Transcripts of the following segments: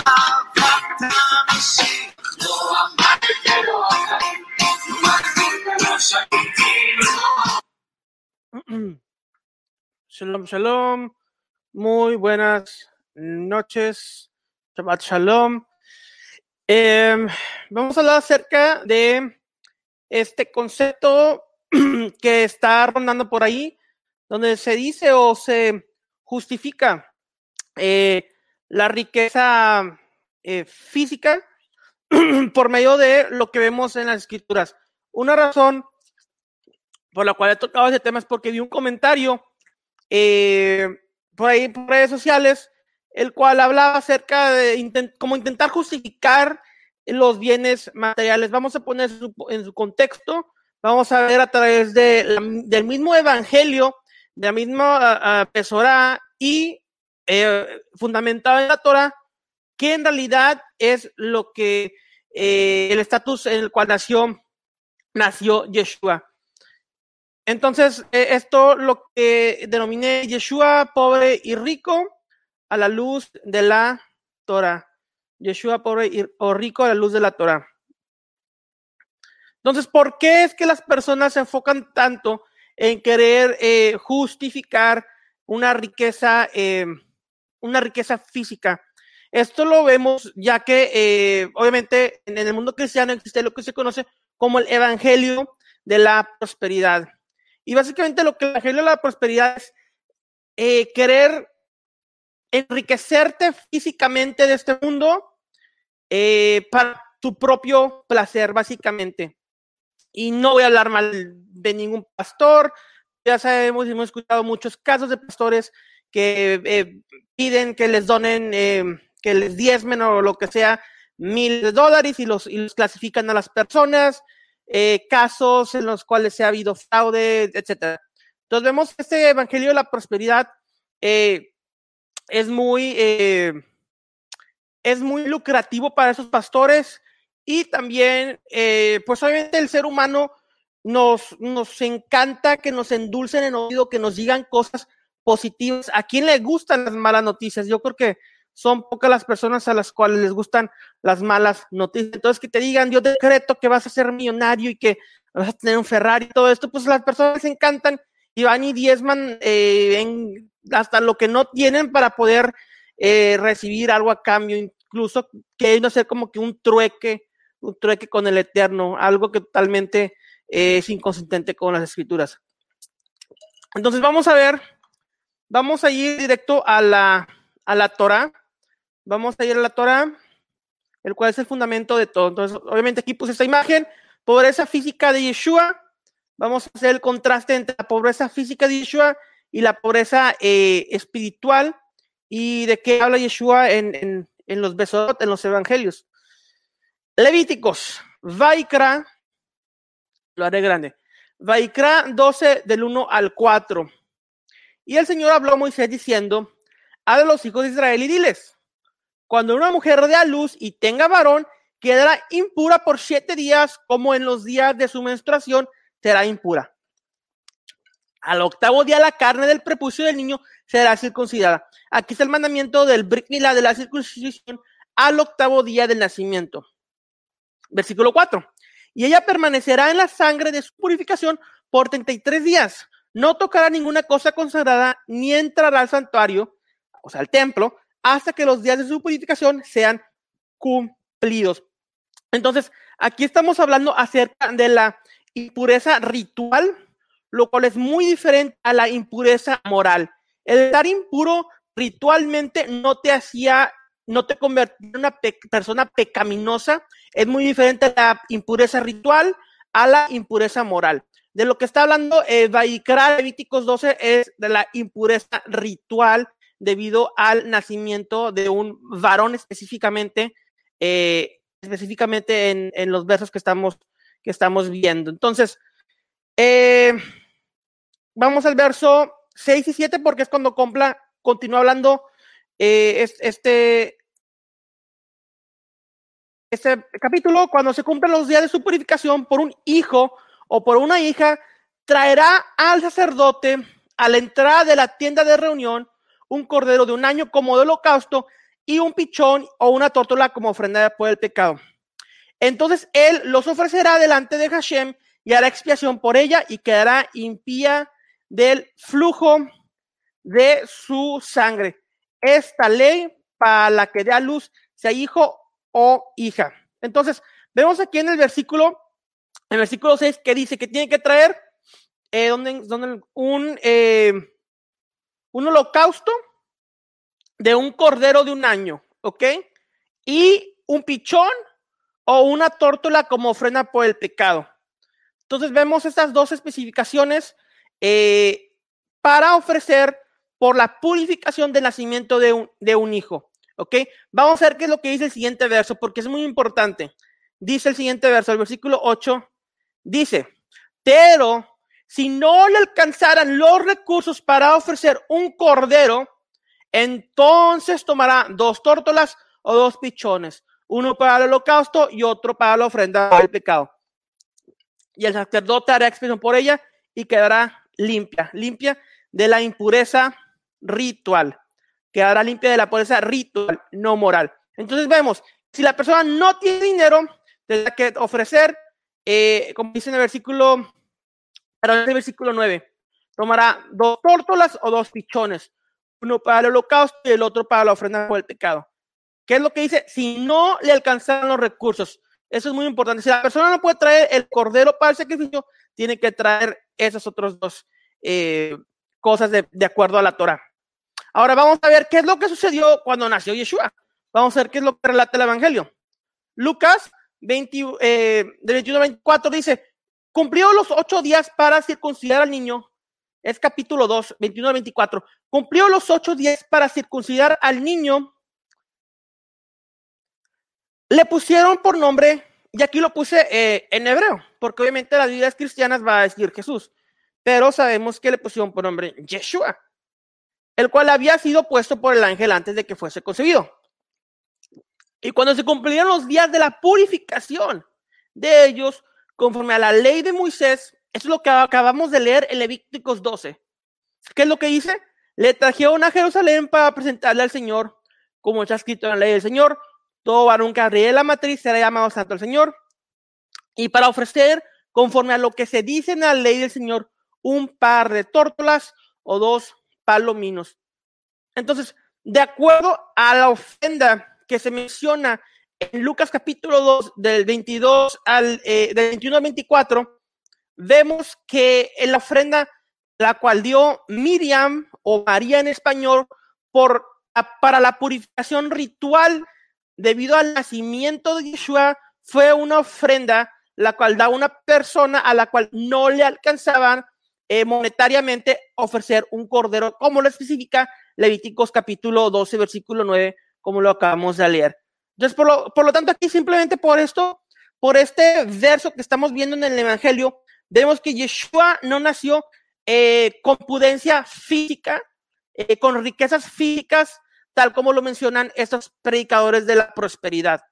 Shalom, shalom. Muy buenas noches. Shabbat shalom. Em, vamos a hablar acerca de este concepto que está rondando por ahí, donde se dice o se justifica eh, la riqueza eh, física por medio de lo que vemos en las escrituras. Una razón por la cual he tocado ese tema es porque vi un comentario eh, por ahí por redes sociales, el cual hablaba acerca de intent cómo intentar justificar los bienes materiales. Vamos a poner en su contexto, vamos a ver a través de del mismo evangelio, de la misma uh, y eh, en la Torah, que en realidad es lo que eh, el estatus en el cual nació, nació Yeshua. Entonces, eh, esto lo que denominé Yeshua pobre y rico a la luz de la Torah. Yeshua pobre y, o rico a la luz de la Torah. Entonces, ¿por qué es que las personas se enfocan tanto en querer eh, justificar una riqueza, una riqueza física? Esto lo vemos ya que, eh, obviamente, en el mundo cristiano existe lo que se conoce como el evangelio de la prosperidad. Y básicamente lo que el evangelio de la prosperidad es eh, querer enriquecerte físicamente de este mundo eh, para tu propio placer, básicamente. Y no voy a hablar mal de ningún pastor. Ya sabemos, hemos escuchado muchos casos de pastores que eh, piden que les donen, eh, que les diezmen o lo que sea, mil de dólares y los, y los clasifican a las personas. Eh, casos en los cuales se ha habido fraude, etcétera. Entonces vemos que este evangelio de la prosperidad eh, es muy es muy lucrativo para esos pastores y también, pues obviamente el ser humano nos, nos encanta que nos endulcen en oído, que nos digan cosas positivas. ¿A quién le gustan las malas noticias? Yo creo que son pocas las personas a las cuales les gustan las malas noticias. Entonces, que te digan, yo decreto que vas a ser millonario y que vas a tener un Ferrari y todo esto, pues las personas les encantan y van y diezman eh, hasta lo que no tienen para poder eh, recibir algo a cambio, incluso que no hacer como que un trueque, un trueque con el Eterno, algo que totalmente eh, es inconsistente con las escrituras. Entonces vamos a ver, vamos a ir directo a la, a la Torah. Vamos a ir a la Torah, el cual es el fundamento de todo. Entonces, obviamente aquí puse esta imagen, pobreza física de Yeshua. Vamos a hacer el contraste entre la pobreza física de Yeshua y la pobreza eh, espiritual y de qué habla Yeshua en, en, los Besodot, en los evangelios. Levíticos, Vaikra, lo haré grande. Vaikra 12 del 1 al 4. Y el Señor habló a Moisés diciendo, a los hijos de Israel y diles, cuando una mujer dé a luz y tenga varón, quedará impura por siete días, como en los días de su menstruación será impura. Al octavo día la carne del prepucio del niño será circuncidada. Aquí está el mandamiento del Milá de la circuncisión al octavo día del nacimiento. Versículo 4. Y ella permanecerá en la sangre de su purificación por 33 días. No tocará ninguna cosa consagrada ni entrará al santuario, o sea, al templo, hasta que los días de su purificación sean cumplidos. Entonces, aquí estamos hablando acerca de la impureza ritual, lo cual es muy diferente a la impureza moral. El estar impuro ritualmente no te hacía, no te convertía en una pe persona pecaminosa, es muy diferente a la impureza ritual a la impureza moral. De lo que está hablando eh, Levíticos 12 es de la impureza ritual debido al nacimiento de un varón específicamente, eh, específicamente en, en, los versos que estamos, que estamos viendo. Entonces, eh, vamos al verso 6 y 7 porque es cuando compla, continúa hablando eh, es- este, este capítulo, cuando se cumplen los días de su purificación por un hijo o por una hija, traerá al sacerdote a la entrada de la tienda de reunión un cordero de un año como de holocausto y un pichón o una tórtola como ofrenda por el pecado. Entonces él los ofrecerá delante de Hashem y hará expiación por ella y quedará impía del flujo de su sangre. Esta ley para la que dé a luz sea hijo o hija. Entonces, vemos aquí en el versículo, en el versículo 6, que dice que tiene que traer eh, donde, donde un, eh, un holocausto de un cordero de un año, ¿ok? Y un pichón o una tórtola como ofrenda por el pecado. Entonces vemos estas dos especificaciones eh, para ofrecer por la purificación del nacimiento de un, de un hijo. ¿Ok? Vamos a ver qué es lo que dice el siguiente verso, porque es muy importante. Dice el siguiente verso, el versículo 8, dice, pero si no le alcanzaran los recursos para ofrecer un cordero, entonces tomará dos tórtolas o dos pichones, uno para el holocausto y otro para la ofrenda del pecado. Y el sacerdote hará expiación por ella y quedará limpia, limpia de la impureza ritual. Quedará limpia de la pureza ritual, no moral. Entonces vemos, si la persona no tiene dinero, tendrá que ofrecer, eh, como dice en el versículo, pero en el versículo 9, tomará dos tórtolas o dos pichones, uno para el holocausto y el otro para la ofrenda por el pecado. ¿Qué es lo que dice? Si no le alcanzaron los recursos, eso es muy importante. Si la persona no puede traer el cordero para el sacrificio, tiene que traer esas otras dos eh, cosas de, de, acuerdo a la Torah. Ahora vamos a ver qué es lo que sucedió cuando nació Yeshua. Vamos a ver qué es lo que relata el Evangelio. Lucas 20, eh, de 21 a 24 dice, cumplió los ocho días para circuncidar al niño. Es capítulo 2, 21 a 24. Cumplió los ocho días para circuncidar al niño. Le pusieron por nombre, y aquí lo puse eh, en hebreo, porque obviamente las Biblias cristianas va a decir Jesús, pero sabemos que le pusieron por nombre Yeshua, el cual había sido puesto por el ángel antes de que fuese concebido. Y cuando se cumplieron los días de la purificación de ellos, conforme a la ley de Moisés, eso es lo que acabamos de leer en Levíticos 12. ¿Qué es lo que dice? Le trajeron a Jerusalén para presentarle al Señor, como está escrito en la ley del Señor, todo varón que ríe la matriz será llamado santo al Señor. Y para ofrecer, conforme a lo que se dice en la ley del Señor, un par de tórtolas o dos palominos. Entonces, de acuerdo a la ofrenda que se menciona en Lucas capítulo 2, del 22 al eh, del 21 al 24, vemos que en la ofrenda la cual dio Miriam o María en español por, para la purificación ritual debido al nacimiento de Yeshua fue una ofrenda la cual da una persona a la cual no le alcanzaban eh, monetariamente ofrecer un cordero, como lo especifica Levíticos capítulo 12, versículo 9, como lo acabamos de leer. Entonces, por lo, por lo tanto, aquí simplemente por esto, por este verso que estamos viendo en el Evangelio, vemos que Yeshua no nació eh, con pudencia física, eh, con riquezas físicas, tal como lo mencionan estos predicadores de la prosperidad.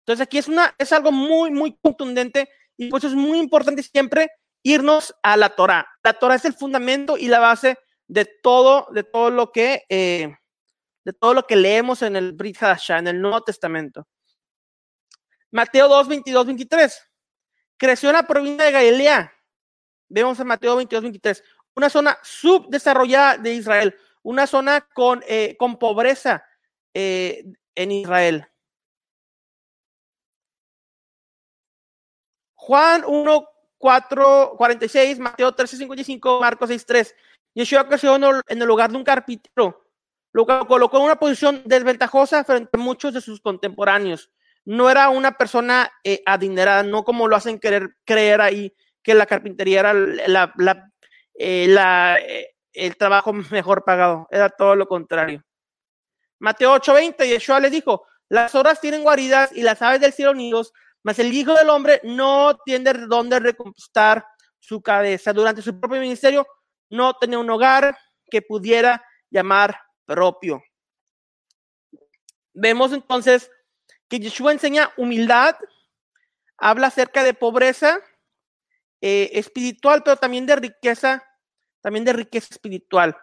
Entonces aquí es, una, es algo muy, muy contundente y por eso es muy importante siempre irnos a la Torah. La Torah es el fundamento y la base de todo, de todo lo que, eh, de todo lo que leemos en el Brit Hadashah, en el Nuevo Testamento. Mateo 2, 22, 23. Creció en la provincia de Galilea. Vemos en Mateo 22, 23. Una zona subdesarrollada de Israel una zona con, eh, con pobreza eh, en Israel. Juan 1, 4, 46, Mateo 13, 55, Marcos 6, 3. Yeshua creció en el, lugar de un carpintero, lo colocó en una posición desventajosa frente a muchos de sus contemporáneos. No era una persona eh, adinerada, no como lo hacen querer creer ahí, que la carpintería era eh, la el trabajo mejor pagado, era todo lo contrario. Mateo 8:20, Yeshua le dijo, las horas tienen guaridas y las aves del cielo nidos, mas el Hijo del Hombre no tiene dónde recostar su cabeza. Durante su propio ministerio no tenía un hogar que pudiera llamar propio. Vemos entonces que Yeshua enseña humildad, habla acerca de pobreza eh, espiritual, pero también de riqueza, también de riqueza espiritual.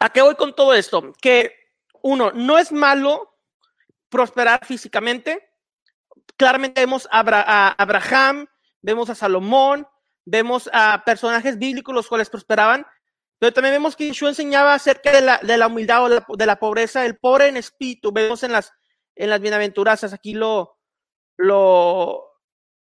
¿A qué voy con todo esto? Que uno, no es malo prosperar físicamente. Claramente vemos a, Abraham, vemos a Salomón, vemos a personajes bíblicos los cuales prosperaban, pero también vemos que Yeshua enseñaba acerca de la, de la humildad o de la, pobreza, el pobre en espíritu. Vemos en las, en las bienaventuranzas, aquí lo, lo,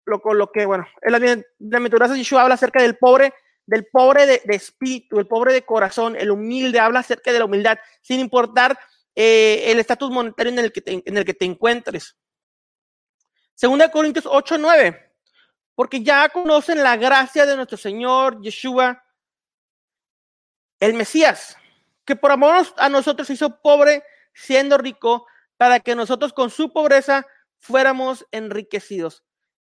lo coloqué, bueno, en las bienaventuranzas Yeshua habla acerca del pobre, del pobre de, espíritu, el pobre de corazón, el humilde, habla acerca de la humildad, sin importar eh, el estatus monetario en el, que te, en el que te encuentres. Segunda Corintios 8, 9, porque ya conocen la gracia de nuestro Señor Yeshua, el Mesías, que por amor a nosotros hizo pobre siendo rico, para que nosotros con su pobreza fuéramos enriquecidos.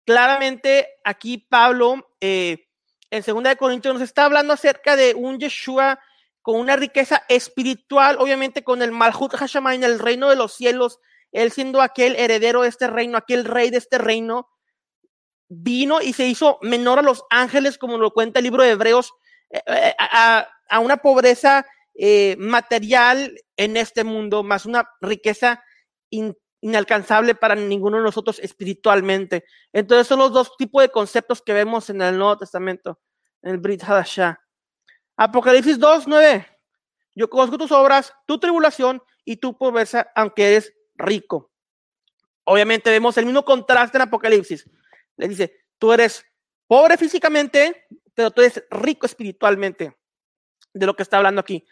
Claramente aquí Pablo eh, en Segunda Corintios nos está hablando acerca de un Yeshua con una riqueza espiritual, obviamente con el Malhut Hashamayim, el reino de los cielos, él siendo aquel heredero de este reino, aquel rey de este reino, vino y se hizo menor a los ángeles, como lo cuenta el libro de Hebreos, eh, eh, a, una pobreza eh, material en este mundo, más una riqueza inalcanzable para ninguno de nosotros espiritualmente. Entonces son los dos tipos de conceptos que vemos en el Nuevo Testamento, en el Brit Hadashah. Apocalipsis 2, 9. Yo conozco tus obras, tu tribulación y tu pobreza, aunque eres rico. Obviamente vemos el mismo contraste en Apocalipsis. Le dice, tú eres pobre físicamente, pero tú eres rico espiritualmente. De lo que está hablando aquí.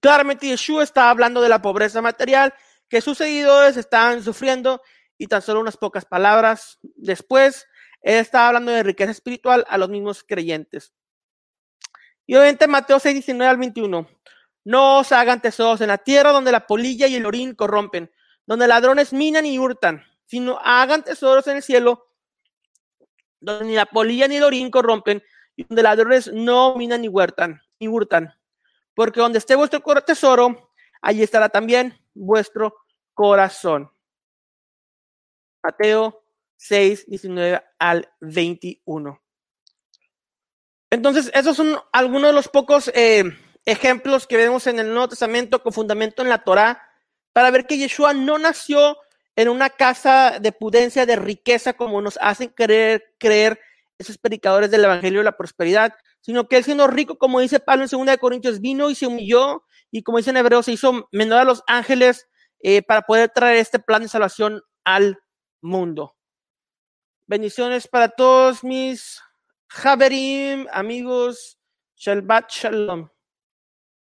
Claramente Yeshua está hablando de la pobreza material que sus seguidores estaban sufriendo y tan solo unas pocas palabras después, él está hablando de riqueza espiritual a los mismos creyentes. Y obviamente Mateo 6, 19 al 21. No os hagan tesoros en la tierra donde la polilla y el orín corrompen, donde ladrones minan y hurtan, sino hagan tesoros en el cielo donde ni la polilla ni el orín corrompen, y donde ladrones no minan ni huertan, hurtan. Porque donde esté vuestro tesoro, allí estará también vuestro corazón. Mateo 6, 19 al 21. Entonces, esos son algunos de los pocos eh, ejemplos que vemos en el Nuevo Testamento con fundamento en la Torá para ver que Yeshua no nació en una casa de pudencia, de riqueza, como nos hacen creer, creer esos predicadores del Evangelio de la Prosperidad, sino que él siendo rico, como dice Pablo en 2 Corintios, vino y se humilló, y como dice en Hebreo, se hizo menor a los ángeles eh, para poder traer este plan de salvación al mundo. Bendiciones para todos mis Javerim, amigos. Shalbat Shalom.